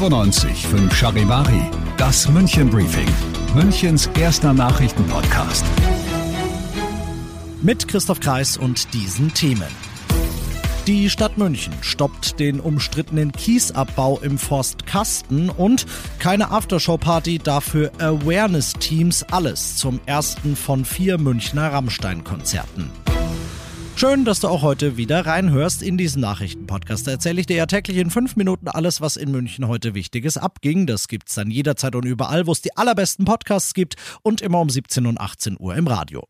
95 5 Charivari, das München Briefing, Münchens erster Nachrichtenpodcast. Mit Christoph Kreis und diesen Themen. Die Stadt München stoppt den umstrittenen Kiesabbau im Forst Kasten und keine Aftershow-Party, dafür Awareness-Teams, alles zum ersten von vier Münchner Rammstein-Konzerten. Schön, dass du auch heute wieder reinhörst in diesen Nachrichtenpodcast. Da erzähle ich dir ja täglich in fünf Minuten alles, was in München heute Wichtiges abging. Das gibt's dann jederzeit und überall, wo es die allerbesten Podcasts gibt und immer um 17 und 18 Uhr im Radio.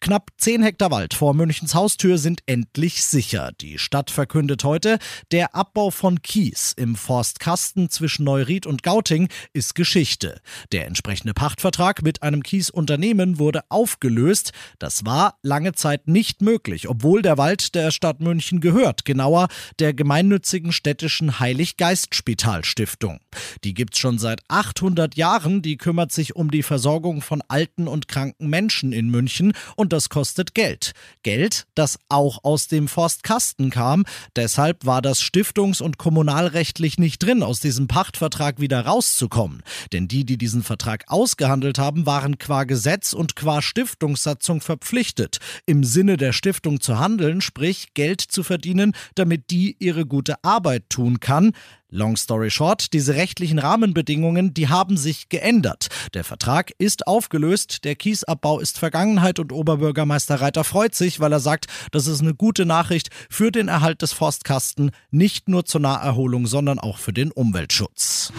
Knapp 10 Hektar Wald vor Münchens Haustür sind endlich sicher. Die Stadt verkündet heute, der Abbau von Kies im Forstkasten zwischen Neuried und Gauting ist Geschichte. Der entsprechende Pachtvertrag mit einem Kiesunternehmen wurde aufgelöst. Das war lange Zeit nicht möglich, obwohl der Wald der Stadt München gehört, genauer der gemeinnützigen städtischen Heiliggeist-Spitalstiftung. Die gibt's schon seit 800 Jahren, die kümmert sich um die Versorgung von alten und kranken Menschen in München und das kostet Geld. Geld, das auch aus dem Forstkasten kam. Deshalb war das stiftungs- und kommunalrechtlich nicht drin, aus diesem Pachtvertrag wieder rauszukommen. Denn die, die diesen Vertrag ausgehandelt haben, waren qua Gesetz und qua Stiftungssatzung verpflichtet, im Sinne der Stiftung zu handeln, sprich Geld zu verdienen, damit die ihre gute Arbeit tun kann. Long story short, diese rechtlichen Rahmenbedingungen, die haben sich geändert. Der Vertrag ist aufgelöst, der Kiesabbau ist Vergangenheit und Oberbürgermeister Reiter freut sich, weil er sagt, das ist eine gute Nachricht für den Erhalt des Forstkasten, nicht nur zur Naherholung, sondern auch für den Umweltschutz.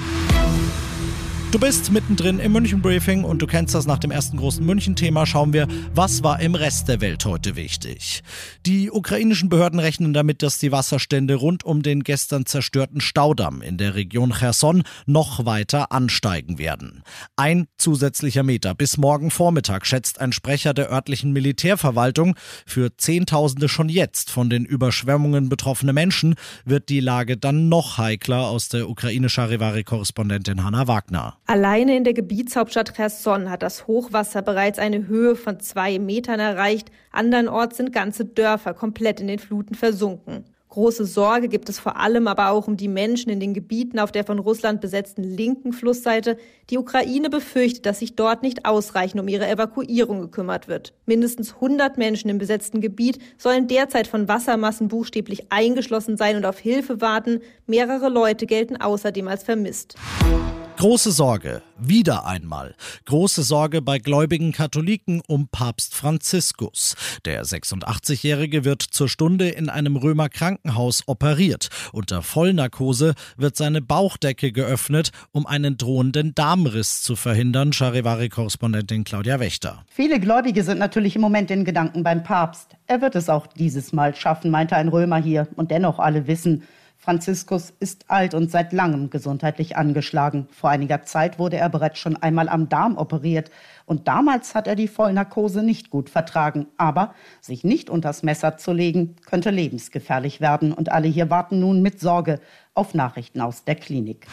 Du bist mittendrin im München Briefing und du kennst das nach dem ersten großen München-Thema. Schauen wir, was war im Rest der Welt heute wichtig. Die ukrainischen Behörden rechnen damit, dass die Wasserstände rund um den gestern zerstörten Staudamm in der Region Cherson noch weiter ansteigen werden. Ein zusätzlicher Meter bis morgen Vormittag schätzt ein Sprecher der örtlichen Militärverwaltung. Für Zehntausende schon jetzt von den Überschwemmungen betroffene Menschen wird die Lage dann noch heikler aus der ukrainisch-Charivari-Korrespondentin Hanna Wagner. Alleine in der Gebietshauptstadt Cherson hat das Hochwasser bereits eine Höhe von zwei Metern erreicht. Andernorts sind ganze Dörfer komplett in den Fluten versunken. Große Sorge gibt es vor allem aber auch um die Menschen in den Gebieten auf der von Russland besetzten linken Flussseite. Die Ukraine befürchtet, dass sich dort nicht ausreichend um ihre Evakuierung gekümmert wird. Mindestens 100 Menschen im besetzten Gebiet sollen derzeit von Wassermassen buchstäblich eingeschlossen sein und auf Hilfe warten. Mehrere Leute gelten außerdem als vermisst. Große Sorge, wieder einmal. Große Sorge bei gläubigen Katholiken um Papst Franziskus. Der 86-Jährige wird zur Stunde in einem Römer Krankenhaus operiert. Unter Vollnarkose wird seine Bauchdecke geöffnet, um einen drohenden Darmriss zu verhindern, Charivari-Korrespondentin Claudia Wächter. Viele Gläubige sind natürlich im Moment in Gedanken beim Papst. Er wird es auch dieses Mal schaffen, meinte ein Römer hier. Und dennoch alle wissen, Franziskus ist alt und seit langem gesundheitlich angeschlagen. Vor einiger Zeit wurde er bereits schon einmal am Darm operiert und damals hat er die Vollnarkose nicht gut vertragen. Aber sich nicht unters Messer zu legen, könnte lebensgefährlich werden und alle hier warten nun mit Sorge auf Nachrichten aus der Klinik.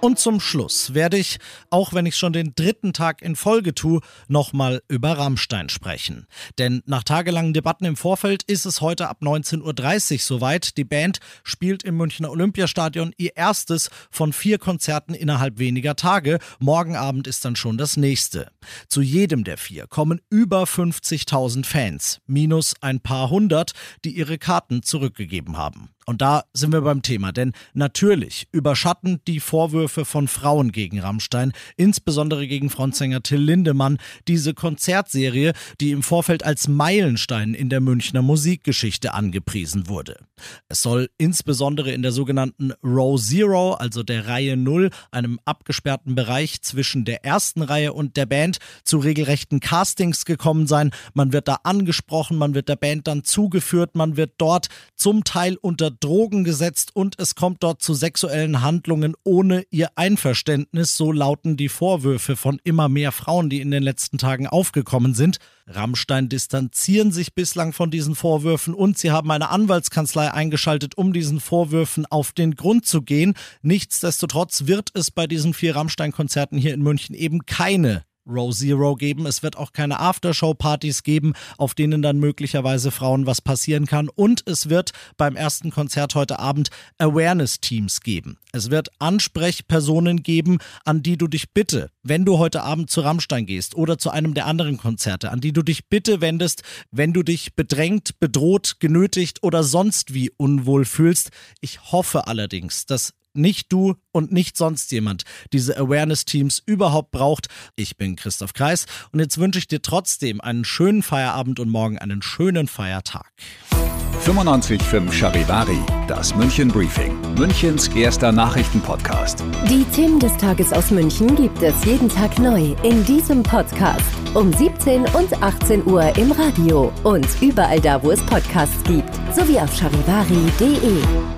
Und zum Schluss werde ich, auch wenn ich schon den dritten Tag in Folge tue, nochmal über Rammstein sprechen. Denn nach tagelangen Debatten im Vorfeld ist es heute ab 19.30 Uhr soweit. Die Band spielt im Münchner Olympiastadion ihr erstes von vier Konzerten innerhalb weniger Tage. Morgen Abend ist dann schon das nächste. Zu jedem der vier kommen über 50.000 Fans, minus ein paar hundert, die ihre Karten zurückgegeben haben. Und da sind wir beim Thema, denn natürlich überschatten die Vorwürfe von Frauen gegen Rammstein, insbesondere gegen Frontsänger Till Lindemann, diese Konzertserie, die im Vorfeld als Meilenstein in der Münchner Musikgeschichte angepriesen wurde. Es soll insbesondere in der sogenannten Row Zero, also der Reihe Null, einem abgesperrten Bereich zwischen der ersten Reihe und der Band, zu regelrechten Castings gekommen sein. Man wird da angesprochen, man wird der Band dann zugeführt, man wird dort zum Teil unter Drogen gesetzt und es kommt dort zu sexuellen Handlungen ohne ihr Einverständnis, so lauten die Vorwürfe von immer mehr Frauen, die in den letzten Tagen aufgekommen sind. Rammstein distanzieren sich bislang von diesen Vorwürfen und sie haben eine Anwaltskanzlei eingeschaltet, um diesen Vorwürfen auf den Grund zu gehen. Nichtsdestotrotz wird es bei diesen vier Rammstein-Konzerten hier in München eben keine Row Zero geben. Es wird auch keine Aftershow-Partys geben, auf denen dann möglicherweise Frauen was passieren kann. Und es wird beim ersten Konzert heute Abend Awareness-Teams geben. Es wird Ansprechpersonen geben, an die du dich bitte, wenn du heute Abend zu Rammstein gehst oder zu einem der anderen Konzerte, an die du dich bitte wendest, wenn du dich bedrängt, bedroht, genötigt oder sonst wie unwohl fühlst. Ich hoffe allerdings, dass nicht du und nicht sonst jemand diese Awareness-Teams überhaupt braucht. Ich bin Christoph Kreis und jetzt wünsche ich dir trotzdem einen schönen Feierabend und morgen einen schönen Feiertag. 95.5 Charivari, das München Briefing, Münchens erster Nachrichtenpodcast. Die Themen des Tages aus München gibt es jeden Tag neu in diesem Podcast. Um 17 und 18 Uhr im Radio und überall da, wo es Podcasts gibt, sowie auf charivari.de.